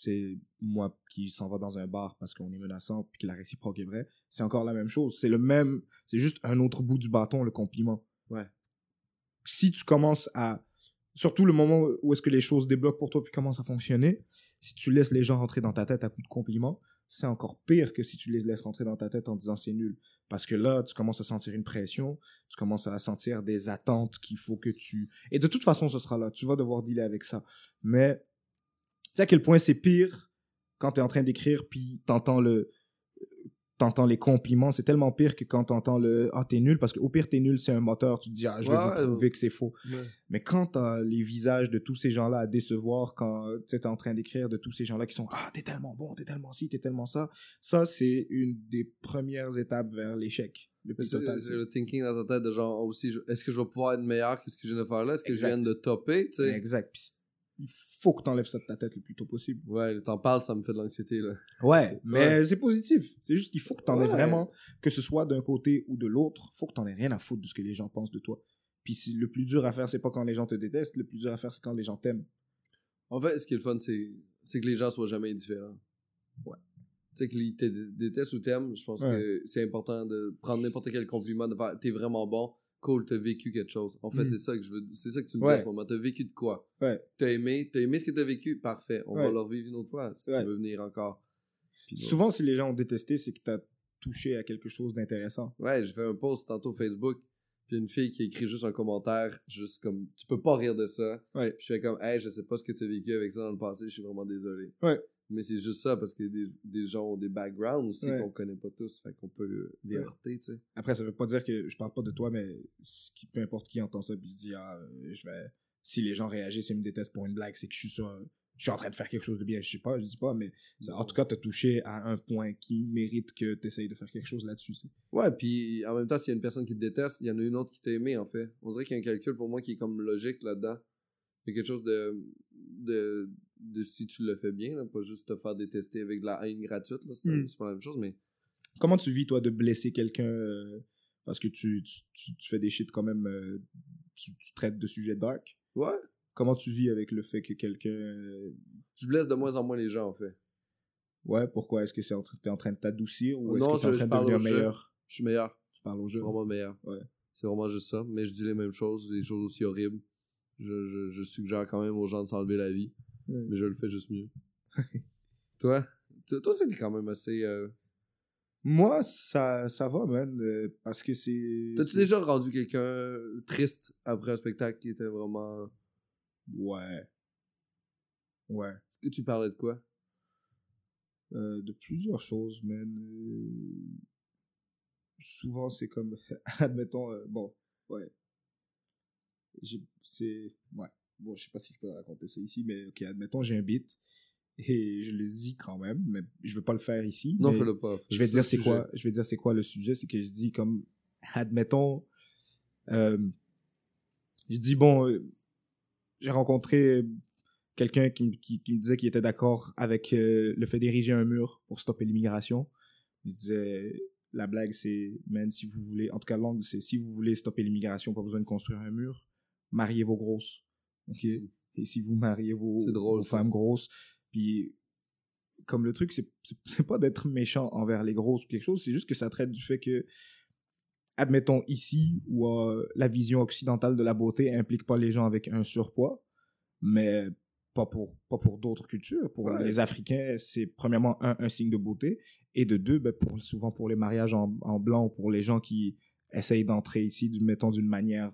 c'est moi qui s'en va dans un bar parce qu'on est menaçant puis que la réciproque est vraie, c'est encore la même chose. C'est le même, c'est juste un autre bout du bâton, le compliment. Ouais. Si tu commences à, surtout le moment où est-ce que les choses débloquent pour toi puis commencent à fonctionner, si tu laisses les gens rentrer dans ta tête à coup de compliments, c'est encore pire que si tu les laisses rentrer dans ta tête en disant c'est nul. Parce que là, tu commences à sentir une pression, tu commences à sentir des attentes qu'il faut que tu... Et de toute façon, ce sera là. Tu vas devoir dealer avec ça. Mais sais à quel point c'est pire quand tu es en train d'écrire puis t'entends le t'entends les compliments, c'est tellement pire que quand t'entends le ah t'es nul parce qu'au pire t'es nul, c'est un moteur, tu te dis ah je vais Ouais, vous ouais, prouver que c'est faux. Ouais. Mais quand t'as les visages de tous ces gens-là à décevoir, quand tu t'es en train d'écrire de tous ces gens-là qui sont ah t'es tellement bon, t'es tellement ci, t'es tellement ça, ça c'est une des premières étapes vers l'échec le plus total. c'est le thinking dans ta tête de genre aussi, je- est-ce que je vais pouvoir être meilleur que ce que je viens de faire là? Est-ce que Exact. je viens de topper? Tu sais? Exact. Il faut que t'enlèves ça de ta tête le plus tôt possible. Ouais, t'en parles, ça me fait de l'anxiété là. Ouais, mais c'est positif. C'est juste qu'il faut que t'en aies Ouais. vraiment, que ce soit d'un côté ou de l'autre, faut que t'en aies rien à foutre de ce que les gens pensent de toi. Puis le plus dur à faire, c'est pas quand les gens te détestent, le plus dur à faire, c'est quand les gens t'aiment. En fait, ce qui est le fun, c'est c'est que les gens soient jamais indifférents. Ouais. Tu sais, qu'ils te détestent ou t'aiment, je pense Ouais. que c'est important de prendre n'importe quel compliment, de faire t'es vraiment bon, cool, t'as vécu quelque chose. En fait, Mm. c'est ça que je veux, c'est ça que tu me Ouais. dis en ce moment. T'as vécu de quoi? Ouais. T'as aimé, t'as aimé ce que t'as vécu? Parfait. On va le revivre une autre fois si tu veux venir encore. Puis. Souvent, si les gens ont détesté, c'est que t'as touché à quelque chose d'intéressant. Ouais, j'ai fait un post tantôt Facebook, puis une fille qui écrit juste un commentaire, juste comme tu peux pas rire de ça. Ouais. Puis je fais comme hey, je sais pas ce que tu as vécu avec ça dans le passé, je suis vraiment désolé. Ouais. Mais c'est juste ça parce que des, des gens ont des backgrounds aussi Ouais. qu'on connaît pas tous, fait qu'on peut les Ouais. heurter, tu sais. Après, ça veut pas dire que je parle pas de toi, mais qui, peu importe qui entend ça, puis se dit, ah, euh, je vais, si les gens réagissent et me détestent pour une blague, c'est que je suis sur, je suis en train de faire quelque chose de bien. Je sais pas, je dis pas, mais ça- en tout cas, t'as touché à un point qui mérite que t'essayes de faire quelque chose là-dessus. Ouais, puis en même temps, s'il y a une personne qui te déteste, il y en a une autre qui t'a aimé en fait. On dirait qu'il y a un calcul pour moi qui est comme logique là-dedans. Il y a quelque chose de, de, de si tu le fais bien, là, pas juste te faire détester avec de la haine gratuite, là, c'est Mm. pas la même chose, mais Comment tu vis, toi, de blesser quelqu'un euh, parce que tu, tu, tu- tu fais des shit quand même, euh, tu, tu traites de sujets dark? ouais, Comment tu vis avec le fait que quelqu'un. euh, je blesse de moins en moins les gens en fait. Ouais, pourquoi? Est-ce que c'est en, t'es en train de t'adoucir ou est-ce que t'es en train de devenir jeu. meilleur? Je suis meilleur. Tu parles au Je suis jeu? vraiment meilleur. Ouais. C'est vraiment juste ça. Mais je dis les mêmes choses, des choses aussi horribles. Je, je, je suggère quand même aux gens de s'enlever la vie. Ouais. Mais je le fais juste mieux. toi? Toi, c'était quand même assez... euh, Moi, ça, ça va, man, euh, parce que c'est... T'as-tu c'est- déjà rendu quelqu'un triste après un spectacle qui était vraiment... Ouais. Ouais. Est-ce que tu parlais de quoi? Euh, de plusieurs choses, man. Euh, Souvent, c'est comme... Admettons, euh, bon, ouais. C'est... Ouais. Bon, je sais pas si je peux raconter ça ici, mais ok, admettons, j'ai un beat, et je le dis quand même, mais je veux pas le faire ici. Non, fais-le pas. je vais dire c'est quoi je vais dire c'est quoi le sujet c'est que je dis comme admettons euh, je dis bon euh, j'ai rencontré quelqu'un qui, me- qui, qui me disait qu'il était d'accord avec euh, le fait d'ériger un mur pour stopper l'immigration il disait la blague c'est man si vous voulez en tout cas l'angle c'est si vous voulez stopper l'immigration pas besoin de construire un mur mariez vos grosses ok et si vous mariez vos, drôle, femmes grosses puis comme le truc, c'est pas d'être méchant envers les grosses ou quelque chose, c'est juste que ça traite du fait que, admettons ici, où euh, la vision occidentale de la beauté implique pas les gens avec un surpoids, mais pas pour, pas pour d'autres cultures. Pour Ouais. les Africains, c'est premièrement un, un signe de beauté, et de deux, ben, pour, souvent pour les mariages en, en blanc ou pour les gens qui essayent d'entrer ici, du- mettons, d'une manière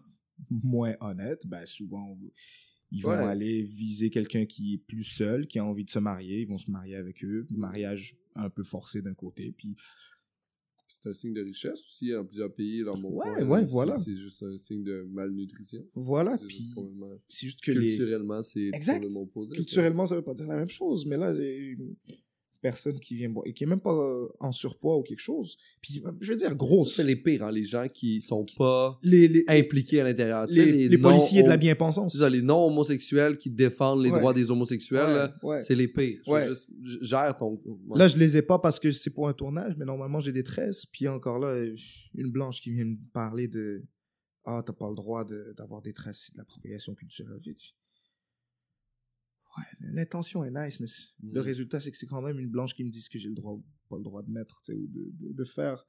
moins honnête, ben, souvent, ils vont Ouais. aller viser quelqu'un qui est plus seul, qui a envie de se marier, ils vont se marier avec eux, mariage un peu forcé d'un côté, puis C'est un signe de richesse aussi en plusieurs pays dans mon Ouais, ouais, voilà. C'est juste un signe de malnutrition. voilà, c'est puis juste c'est juste que les... Culturellement, c'est complètement opposé. Culturellement, ça veut pas dire la même chose, mais là, personne qui vient boire, et qui est même pas euh, en surpoids ou quelque chose, puis je veux dire grosse. C'est les pires, hein, les gens qui sont pas Les, les, impliqués à l'intérieur. Les, policiers de la bien-pensance. C'est ça, les non-homosexuels qui défendent les Ouais. droits des homosexuels, Ouais, là, ouais. c'est les pires. Je juste- gère ton... Là, je les ai pas parce que c'est pour un tournage, mais normalement, j'ai des tresses. Puis encore là, euh, une blanche qui vient me parler de Ah, t'as pas le droit de- d'avoir des tresses, c'est de l'appropriation culturelle. Ouais, l'intention est nice, mais Mm. le résultat, c'est que c'est quand même une blanche qui me dit ce que j'ai le droit ou pas le droit de mettre, tu sais, ou de, de, de faire.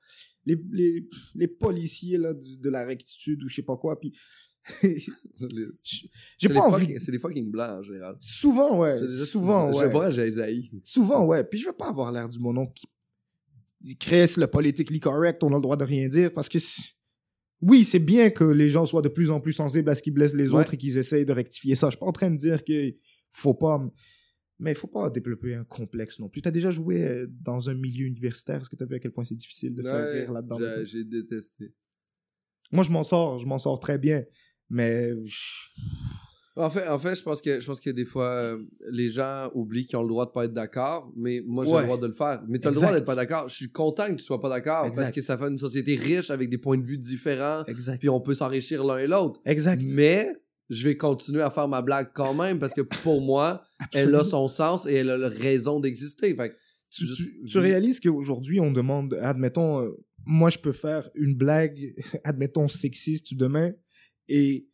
Les, les, les policiers là, de, de la rectitude ou je sais pas quoi. Puis j'ai c'est pas envie. C'est des fucking blancs, en général. Souvent, ouais. Souvent, Je ouais. sais pas, j'ai. Souvent, ouais. Puis je veux pas avoir l'air du monon qui dit Chris, le politically correct, on a le droit de rien dire. Parce que oui, c'est bien que les gens soient de plus en plus sensibles à ce qui blesse les Ouais. autres et qu'ils essayent de rectifier ça. Je suis pas en train de dire qu'il faut pas. Mais il faut pas développer un complexe non plus. Tu as déjà joué euh, dans un milieu universitaire? Est-ce que tu as vu à quel point c'est difficile de faire Ouais, rire là-dedans? j'ai- détesté. Moi, je m'en sors. Je m'en sors très bien. Mais En fait, en fait, je pense que je pense que des fois euh, les gens oublient qu'ils ont le droit de pas être d'accord, mais moi j'ai Ouais. le droit de le faire. Mais t'as le Exact. droit d'être pas d'accord. Je suis content que tu sois pas d'accord parce que ça fait une société riche avec des points de vue différents, Exact. puis on peut s'enrichir l'un et l'autre. Exact. Mais je vais continuer à faire ma blague quand même parce que pour moi, elle a son sens et elle a la raison d'exister. Fait que tu, tu- tu réalises qu'aujourd'hui, on demande, admettons, euh, moi, je peux faire une blague, admettons, sexiste demain, et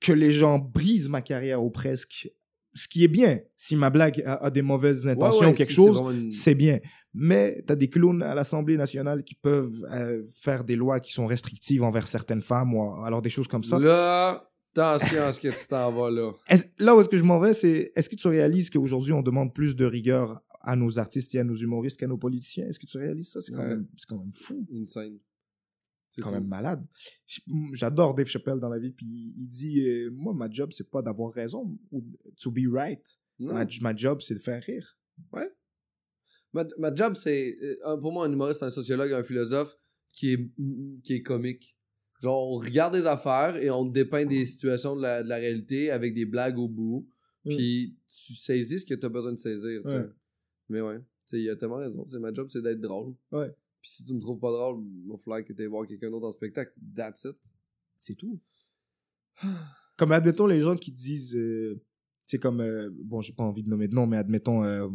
que les gens brisent ma carrière ou presque. Ce qui est bien. Si ma blague a, a des mauvaises intentions Ouais, ouais, ou quelque chose, c'est une- bien. Mais t'as des clowns à l'Assemblée nationale qui peuvent euh, faire des lois qui sont restrictives envers certaines femmes ou alors des choses comme ça. Là, attention à ce que tu t'en vas là. Là où est-ce que je m'en vais, c'est est-ce que tu réalises qu'aujourd'hui, on demande plus de rigueur à nos artistes et à nos humoristes qu'à nos politiciens? Est-ce que tu réalises ça? C'est quand, Ouais. même, quand même fou. Insane. C'est quand fou. même malade. J'adore Dave Chappelle dans la vie, puis il dit euh, Moi, ma job, c'est pas d'avoir raison ou to be right. Ma, ma job, c'est de faire rire. Ma, ma job, c'est. euh, Pour moi, un humoriste, un sociologue, un philosophe qui est, qui est comique. Genre, on regarde des affaires et on dépeint des situations de la, de la réalité avec des blagues au bout. Mm. Puis tu saisis ce que tu as besoin de saisir. tu sais. Ouais. Mais ouais, tu sais, il a tellement raison. Tu sais, ma job, c'est d'être drôle. Ouais. Puis si tu me trouves pas drôle, il va falloir que tu ailles voir quelqu'un d'autre en spectacle. That's it. C'est tout. Comme, admettons, les gens qui disent, euh, c'est comme, euh, bon, j'ai pas envie de nommer de nom, mais admettons, euh,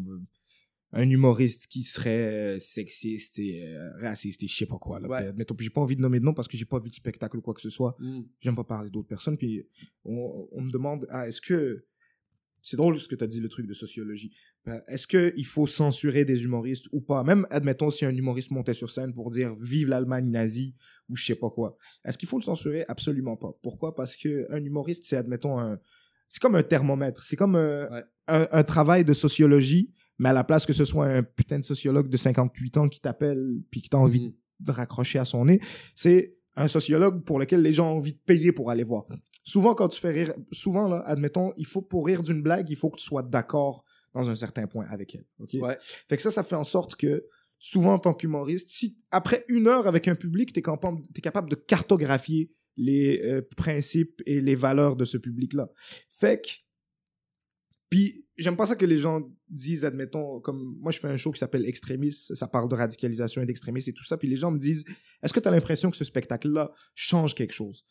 un humoriste qui serait euh, sexiste et euh, raciste et je sais pas quoi. Là, Ouais. Puis j'ai pas envie de nommer de nom parce que j'ai pas vu de spectacle ou quoi que ce soit. Mm. J'aime pas parler d'autres personnes. Puis on, on me demande, ah, est-ce que. C'est drôle ce que tu as dit, le truc de sociologie. Ben, Est-ce qu'il faut censurer des humoristes ou pas? Même, admettons, si un humoriste montait sur scène pour dire Vive l'Allemagne nazie ou je sais pas quoi. Est-ce qu'il faut le censurer? Absolument pas. Pourquoi? Parce qu'un humoriste, c'est, admettons, un, c'est comme un thermomètre. C'est comme un, Ouais. un, un travail de sociologie, mais à la place que ce soit un putain de sociologue de 58 ans qui t'appelle puis qui t'a envie Mhm. de raccrocher à son nez, c'est un sociologue pour lequel les gens ont envie de payer pour aller voir. Souvent, quand tu fais rire, souvent, là, admettons, il faut, pour rire d'une blague, il faut que tu sois d'accord dans un certain point avec elle. OK? Ouais. Fait que ça, ça fait en sorte que, souvent, en tant qu'humoriste, si après une heure avec un public, t'es capable, t'es capable de cartographier les euh, principes et les valeurs de ce public-là. Fait que, puis j'aime pas ça que les gens disent, admettons, comme moi je fais un show qui s'appelle Extrémisme, ça parle de radicalisation et d'extrémisme et tout ça, puis les gens me disent, est-ce que tu as l'impression que ce spectacle-là change quelque chose?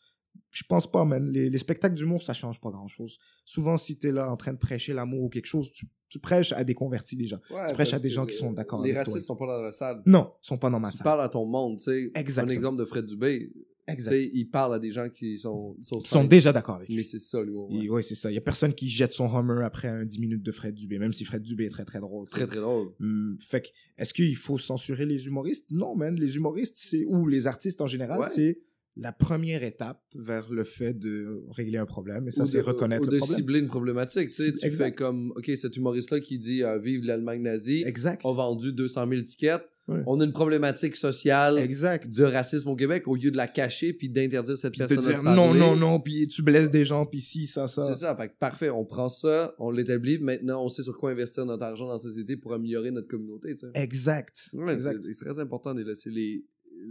Je pense pas, man. Les, les spectacles d'humour, ça change pas grand-chose. Souvent, si t'es là en train de prêcher l'amour ou quelque chose, tu, tu prêches à des convertis déjà. Ouais, Tu prêches à des gens qui sont d'accord Les avec toi. racistes sont pas dans la salle. Non, ils sont pas dans ma Tu salle. parles à ton monde, tu sais. Exactement. Un exemple de Fred Dubé. Tu Exact. sais, il parle à des gens qui sont sur Ils sont déjà d'accord avec lui. Mais c'est ça, lui. Et Ouais, c'est ça. Il y a personne qui jette son Hummer après un 10 minutes de Fred Dubé, même si Fred Dubé est très très drôle. Très, très drôle. Hum, fait que, est-ce qu'il faut censurer les humoristes? Non, man. Les humoristes, c'est, ou les artistes en général, Ouais. c'est la première étape vers le fait de régler un problème. Et ça, c'est de- reconnaître ou le de problème. cibler une problématique. Tu sais, tu fais comme, OK, cet humoriste-là qui dit euh, Vive l'Allemagne nazie Exact. a vendu 200 000 tickets. On a une problématique sociale Exact. de racisme au Québec au lieu de la cacher puis d'interdire cette Puis de personne dire de non, parler. non, non, puis tu blesses des gens, puis si, ça, ça. C'est ça. Fait que parfait. On prend ça, on l'établit. Maintenant, on sait sur quoi investir notre argent dans la société pour améliorer notre communauté. Tu sais. Exact. Ouais, exact. c'est c'est très important de laisser les,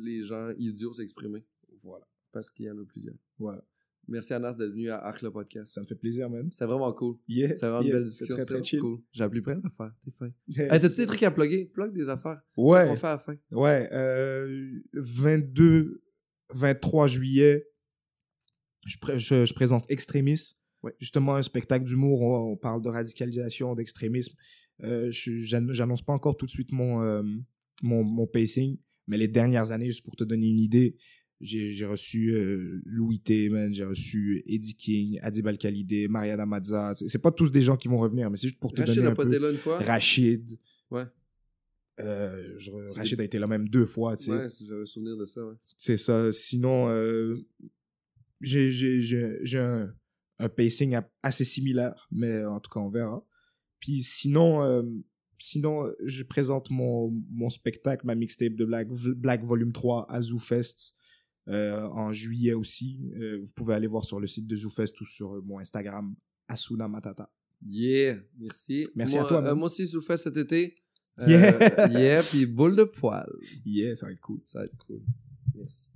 les gens idiots s'exprimer. Voilà. Parce qu'il y en a plusieurs. Voilà. Merci Anas d'être venu à Arc le podcast. Ça me fait plaisir, man. C'était vraiment cool. Yeah. C'est vraiment une belle c'est discussion. très, très chill. Cool. J'ai appris plein d'affaires. T'es fin. Hey, T'as-tu des trucs à plugger? Plug des affaires. Ouais. On fait à la fin? Ouais, euh, 22, 23 juillet, je, pré- je, je présente Extrémisme. Ouais. Justement, un spectacle d'humour. On, on parle de radicalisation, d'extrémisme. Euh, J'annonce pas encore tout de suite mon, euh, mon, mon pacing, mais les dernières années, juste pour te donner une idée, j'ai reçu euh, Louis T, j'ai reçu Eddie King, Adib Al-Khalidé, Mariana Mazza. C'est pas tous des gens qui vont revenir, mais c'est juste pour te Rachid donner a un pas peu. été là une fois? Rachid. Ouais. Euh, je- Rachid a été là même deux fois, tu sais. Ouais, si j'avais souvenir de ça. Ouais. C'est ça. Sinon, euh, j'ai un, un pacing assez similaire, mais en tout cas, on verra. Puis sinon, euh, sinon je présente mon, mon spectacle, ma mixtape de Black, Black Volume 3 à ZooFest euh, en juillet aussi. Euh, vous pouvez aller voir sur le site de ZooFest ou sur euh, mon Instagram, Asuna Matata. Yeah, merci. Merci moi, à toi, euh, moi aussi, fais cet été. Euh, Yeah. yeah, puis boule de poil. Yeah, ça va être cool. Ça va être cool. Merci.